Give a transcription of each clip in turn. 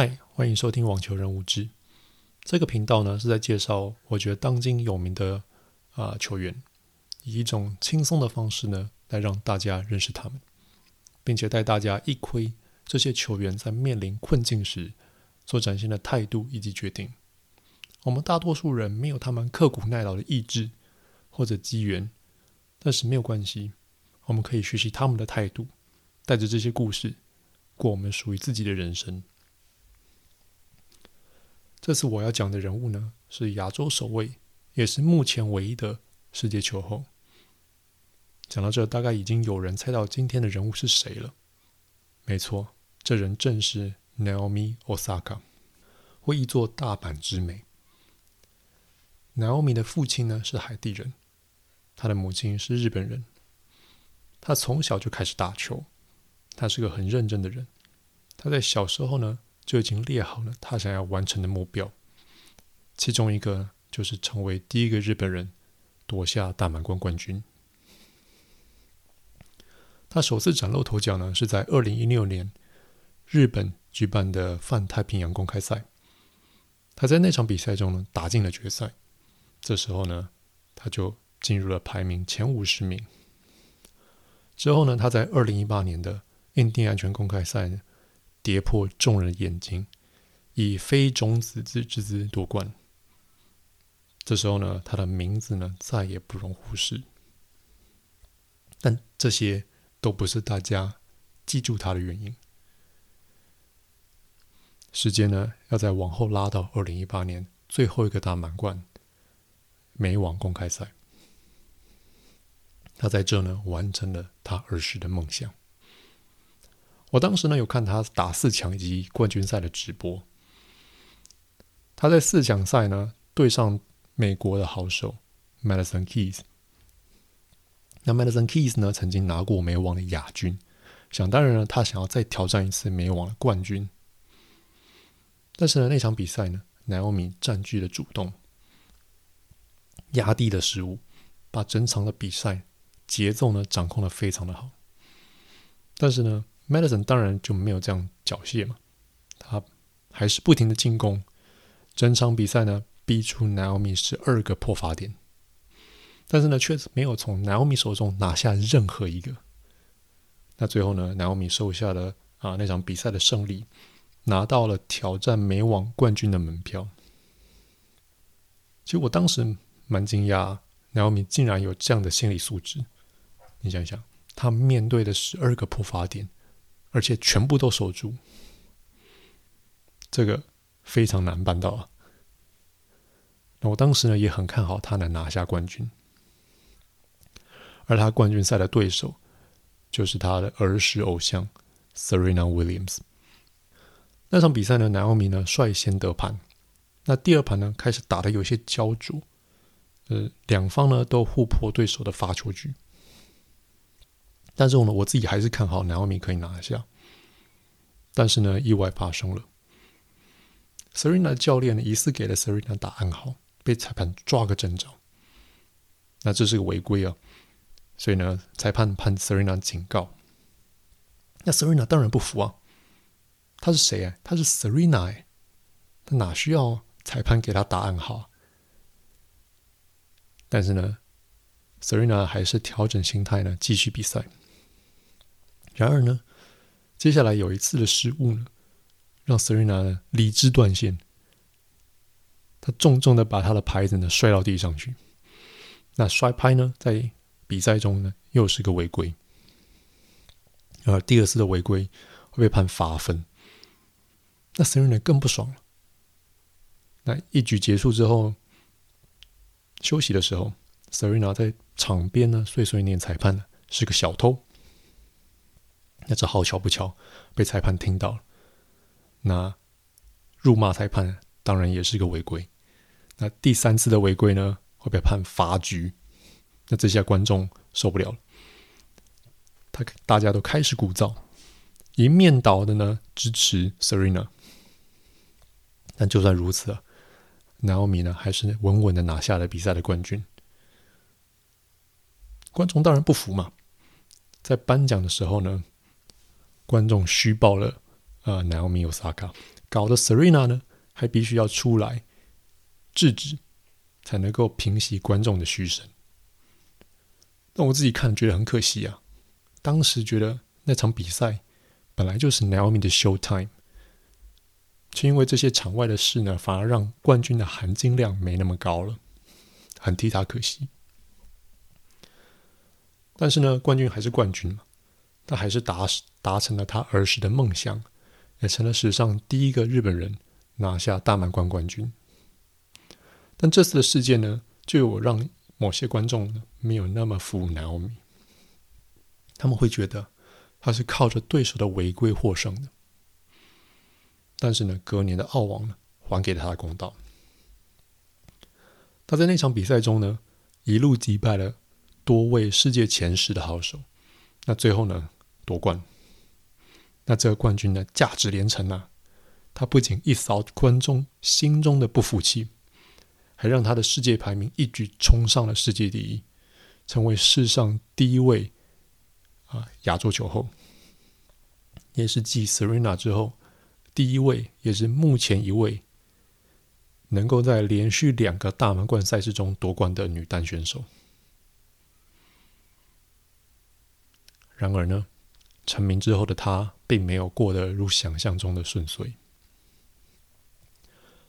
嗨，欢迎收听网球人物志。这个频道呢是在介绍我觉得当今有名的啊、球员，以一种轻松的方式呢来让大家认识他们，并且带大家一窥这些球员在面临困境时所展现的态度以及决定。我们大多数人没有他们刻苦耐劳的意志或者机缘，但是没有关系，我们可以学习他们的态度，带着这些故事过我们属于自己的人生。这次我要讲的人物呢，是亚洲首位，也是目前唯一的世界球后。讲到这，大概已经有人猜到今天的人物是谁了。没错，这人正是 Naomi Osaka，或译作大阪直美。Naomi 的父亲呢是海地人，他的母亲是日本人。他从小就开始打球，他是个很认真的人。他在小时候呢，就已经列好了他想要完成的目标，其中一个就是成为第一个日本人夺下大满贯冠军。他首次崭露头角呢，是在二零一六年日本举办的泛太平洋公开赛。他在那场比赛中呢，打进了决赛。这时候呢，他就进入了排名前五十名。之后呢，他在二零一八年的印第安全公开赛呢，跌破众人眼睛，以非种子之姿夺冠。这时候呢，他的名字呢再也不容忽视。但这些都不是大家记住他的原因。时间呢要再往后拉到二零一八年最后一个大满贯美网公开赛，他在这呢完成了他儿时的梦想。我当时呢有看他打四强以及冠军赛的直播。他在四强赛呢对上美国的好手 Madison Keys。那 Madison Keys 呢曾经拿过美网的亚军，想当然呢他想要再挑战一次美网的冠军。但是呢那场比赛呢，Naomi 占据了主动，压低的失误，把整场的比赛节奏呢掌控的非常的好。但是呢。Madison 当然就没有这样缴械嘛，他还是不停的进攻，整场比赛呢逼出 Naomi 十二个破发点，但是呢确实没有从 Naomi 手中拿下任何一个。那最后呢，Naomi 收下了啊那场比赛的胜利，拿到了挑战美网冠军的门票。其实我当时蛮惊讶，Naomi 竟然有这样的心理素质。你想想，他面对的十二个破发点。而且全部都守住，这个非常难办到啊！那我当时呢也很看好他能拿下冠军，而他冠军赛的对手就是他的儿时偶像 Serena Williams。那场比赛呢南奥米呢率先得盘，那第二盘呢开始打得有些焦灼，呃，两方呢都互破对手的发球局。但是呢，我自己还是看好 Naomi 可以拿下。但是呢，意外发生了。Serena 的教练，疑似给了 Serena 打暗号，被裁判抓个正着。那这是个违规啊，所以呢，裁判判 Serena 警告。那 Serena 当然不服啊，他是谁啊？他是 Serena 哎，他哪需要裁判给他打暗号？但是呢，Serena 还是调整心态呢，继续比赛。然而呢，接下来有一次的失误呢，让 Serena 呢理智断线，他重重的把他的拍子呢摔到地上去。那摔拍呢，在比赛中呢又是个违规，而第二次的违规会被判罚分。那 Serena 更不爽了。那一局结束之后，休息的时候，Serena 在场边呢碎碎念裁判呢是个小偷。那这好巧不巧，被裁判听到了。那辱骂裁判当然也是个违规。那第三次的违规呢，会被判罚局。那这下观众受不了了，他大家都开始鼓噪，一面倒的呢支持 Serena。但就算如此，Naomi 呢还是稳稳的拿下了比赛的冠军。观众当然不服嘛，在颁奖的时候呢。观众虚报了，呃，Naomi Osaka 搞得 Serena 呢还必须要出来制止，才能够平息观众的嘘声。那我自己看觉得很可惜啊，当时觉得那场比赛本来就是 Naomi 的 show time，却因为这些场外的事呢，反而让冠军的含金量没那么高了，很替他可惜。但是呢，冠军还是冠军嘛，他还是达达成了他儿时的梦想，也成了史上第一个日本人拿下大满贯冠军。但这次的事件呢，就有让某些观众没有那么服 Naomi，他们会觉得他是靠着对手的违规获胜的。但是呢，隔年的澳网呢，还给了他公道。他在那场比赛中呢，一路击败了。多位世界前十的好手，那最后呢夺冠，那这个冠军呢价值连城啊！他不仅一扫观众心中的不服气，还让他的世界排名一举冲上了世界第一，成为世上第一位啊亚洲球后，也是继 Serena 之后第一位，也是目前一位能够在连续两个大满贯赛事中夺冠的女单选手。然而呢，成名之后的他并没有过得如想象中的顺遂。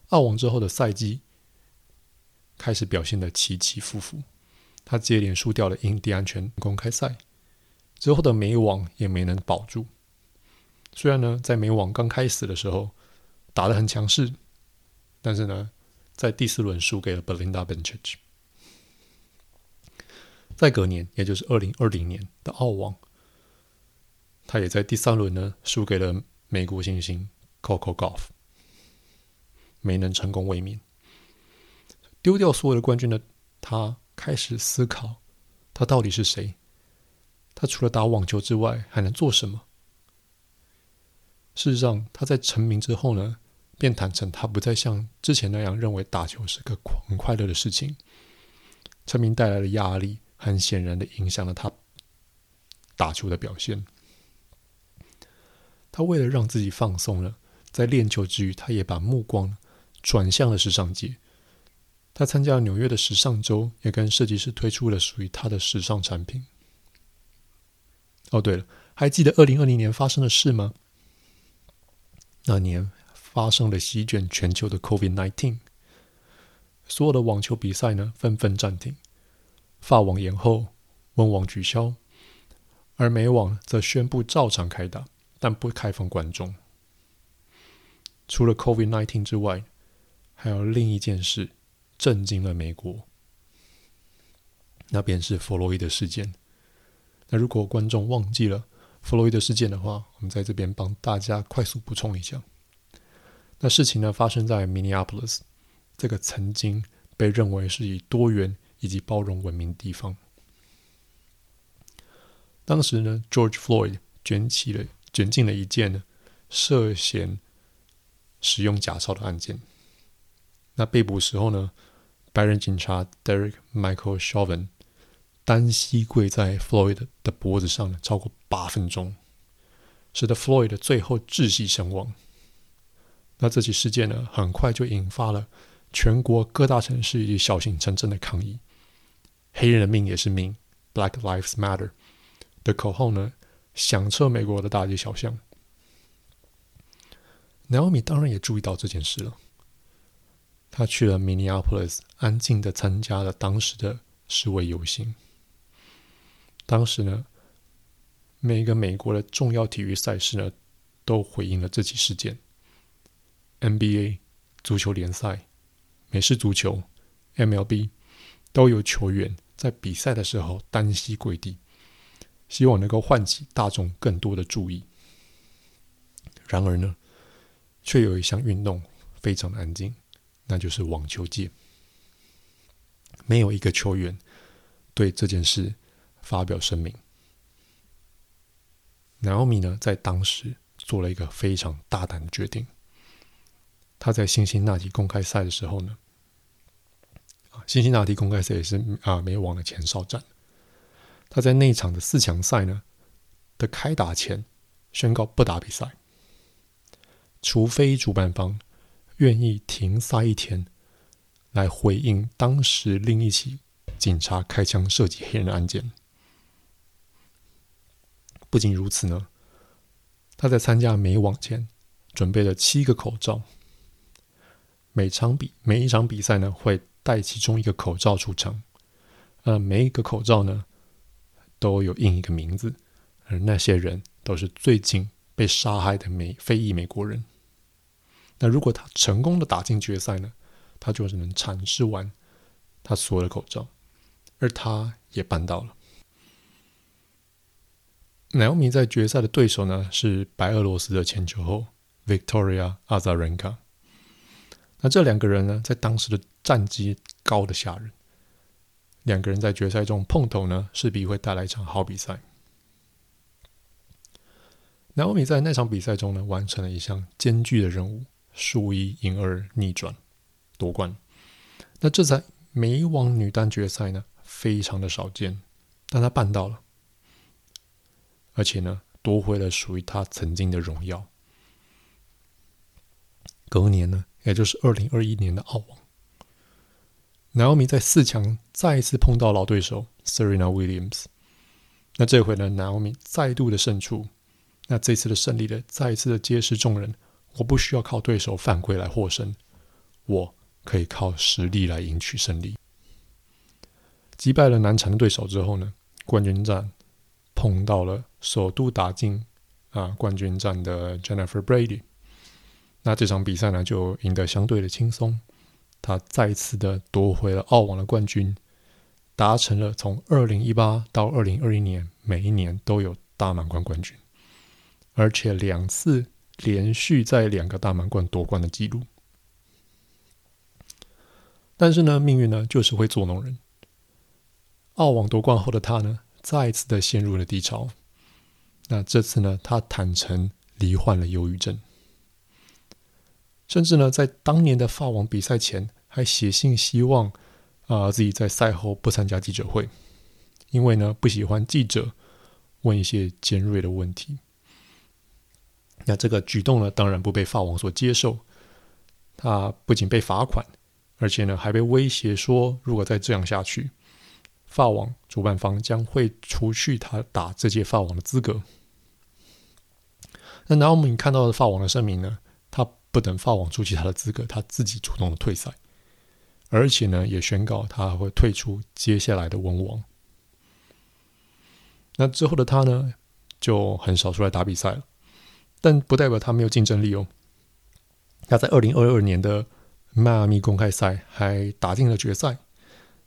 澳网之后的赛季开始表现的起起伏伏，他接连输掉了印第安全公开赛，之后的美网也没能保住。虽然呢，在美网刚开始的时候打得很强势，但是呢，在第四轮输给了 Belinda b e n c h i c h。在隔年，也就是二零二零年的澳网。他也在第三轮呢输给了美国新星 Coco Golf，没能成功卫冕。丢掉所有的冠军的他开始思考，他到底是谁？他除了打网球之外还能做什么？事实上，他在成名之后呢，便坦诚他不再像之前那样认为打球是个很快乐的事情。成名带来的压力，很显然的影响了他打球的表现。他为了让自己放松了，在练球之余，他也把目光转向了时尚界。他参加了纽约的时尚周，也跟设计师推出了属于他的时尚产品。哦，对了，还记得二零二零年发生的事吗？那年发生了席卷全球的 COVID-19，所有的网球比赛呢纷纷暂停，法网延后，温网取消，而美网则宣布照常开打。但不开放观众。除了 COVID-19 之外，还有另一件事震惊了美国，那便是弗洛伊德事件。那如果观众忘记了弗洛伊德事件的话，我们在这边帮大家快速补充一下。那事情呢，发生在 Minneapolis 这个曾经被认为是以多元以及包容闻名的地方。当时呢，George Floyd 卷起了。卷进了一件呢涉嫌使用假钞的案件。那被捕时候呢，白人警察 Derek Michael Chauvin 单膝跪在 Floyd 的脖子上超过八分钟，使得 Floyd 最后窒息身亡。那这起事件呢，很快就引发了全国各大城市以及小型城镇的抗议。黑人的命也是命，Black Lives Matter 的口号呢，响彻美国的大街小巷。Naomi 当然也注意到这件事了。他去了 Minneapolis，安静的参加了当时的示威游行。当时呢，每一个美国的重要体育赛事呢，都回应了这起事件。NBA 足球联赛、美式足球、MLB 都有球员在比赛的时候单膝跪地。希望能够唤起大众更多的注意。然而呢，却有一项运动非常的安静，那就是网球界。没有一个球员对这件事发表声明。Naomi 呢，在当时做了一个非常大胆的决定。他在辛辛那提公开赛的时候呢，啊，辛辛那提公开赛也是啊美网的前哨战。他在那场的四强赛呢的开打前宣告不打比赛，除非主办方愿意停赛一天，来回应当时另一起警察开枪射击黑人的案件。不仅如此呢，他在参加美网前准备了七个口罩，每场比每一场比赛呢会戴其中一个口罩出场，呃，每一个口罩呢都有印一个名字，而那些人都是最近被杀害的美非裔美国人。那如果他成功的打进决赛呢，他就只能阐释完他所有的口罩，而他也办到了。Naomi 在决赛的对手呢是白俄罗斯的前球后 Victoria Azarenka。那这两个人呢，在当时的战绩高的吓人，两个人在决赛中碰头呢，势必会带来一场好比赛。Naomi 在那场比赛中呢，完成了一项艰巨的任务，输一赢二逆转夺冠。那这在美网女单决赛呢，非常的少见，但她办到了，而且呢，夺回了属于她曾经的荣耀。隔年呢，也就是二零二一年的澳网，Naomi 在四强再一次碰到老对手 Serena Williams。那这回呢，Naomi 再度的胜出。那这次的胜利呢，再一次的揭示众人，我不需要靠对手犯规来获胜，我可以靠实力来赢取胜利。击败了难缠的对手之后呢，冠军战碰到了首度打进啊冠军战的 Jennifer Brady。那这场比赛呢，就赢得相对的轻松，他再次的夺回了澳网的冠军，达成了从二零一八到二零二一年每一年都有大满贯冠军，而且两次连续在两个大满贯夺冠的记录。但是呢，命运呢就是会捉弄人。澳网夺冠后的他呢，再一次的陷入了低潮。那这次呢，他坦承罹患了忧郁症。甚至呢，在当年的法网比赛前，还写信希望啊、自己在赛后不参加记者会，因为呢不喜欢记者问一些尖锐的问题。那这个举动呢，当然不被法网所接受。他不仅被罚款，而且呢还被威胁说，如果再这样下去，法网主办方将会除去他打这届法网的资格。那然后我们看到的法网的声明呢，他。不等法网出其他的资格，他自己主动的退赛，而且呢，也宣告他会退出接下来的温网。那之后的他呢，就很少出来打比赛了，但不代表他没有竞争力哦。他在二零二二年的迈阿密公开赛还打进了决赛，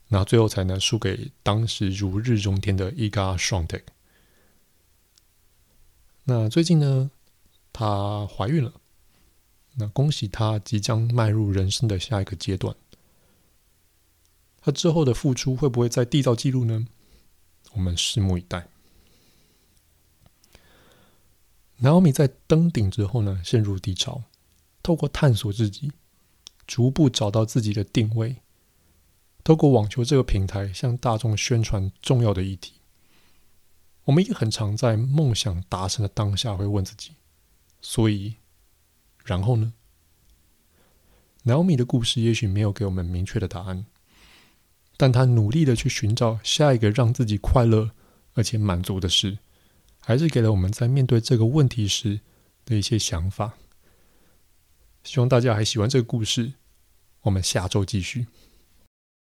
那最后才能输给当时如日中天的伊嘎双特。那最近呢，她怀孕了。那恭喜他即将迈入人生的下一个阶段。他之后的付出会不会再缔造纪录呢？我们拭目以待。Naomi 在登顶之后呢，陷入低潮，透过探索自己，逐步找到自己的定位，透过网球这个平台向大众宣传重要的议题。我们也很常在梦想达成的当下会问自己，所以。然后呢，Naomi 的故事也许没有给我们明确的答案，但她努力的去寻找下一个让自己快乐而且满足的事，还是给了我们在面对这个问题时的一些想法。希望大家还喜欢这个故事，我们下周继续。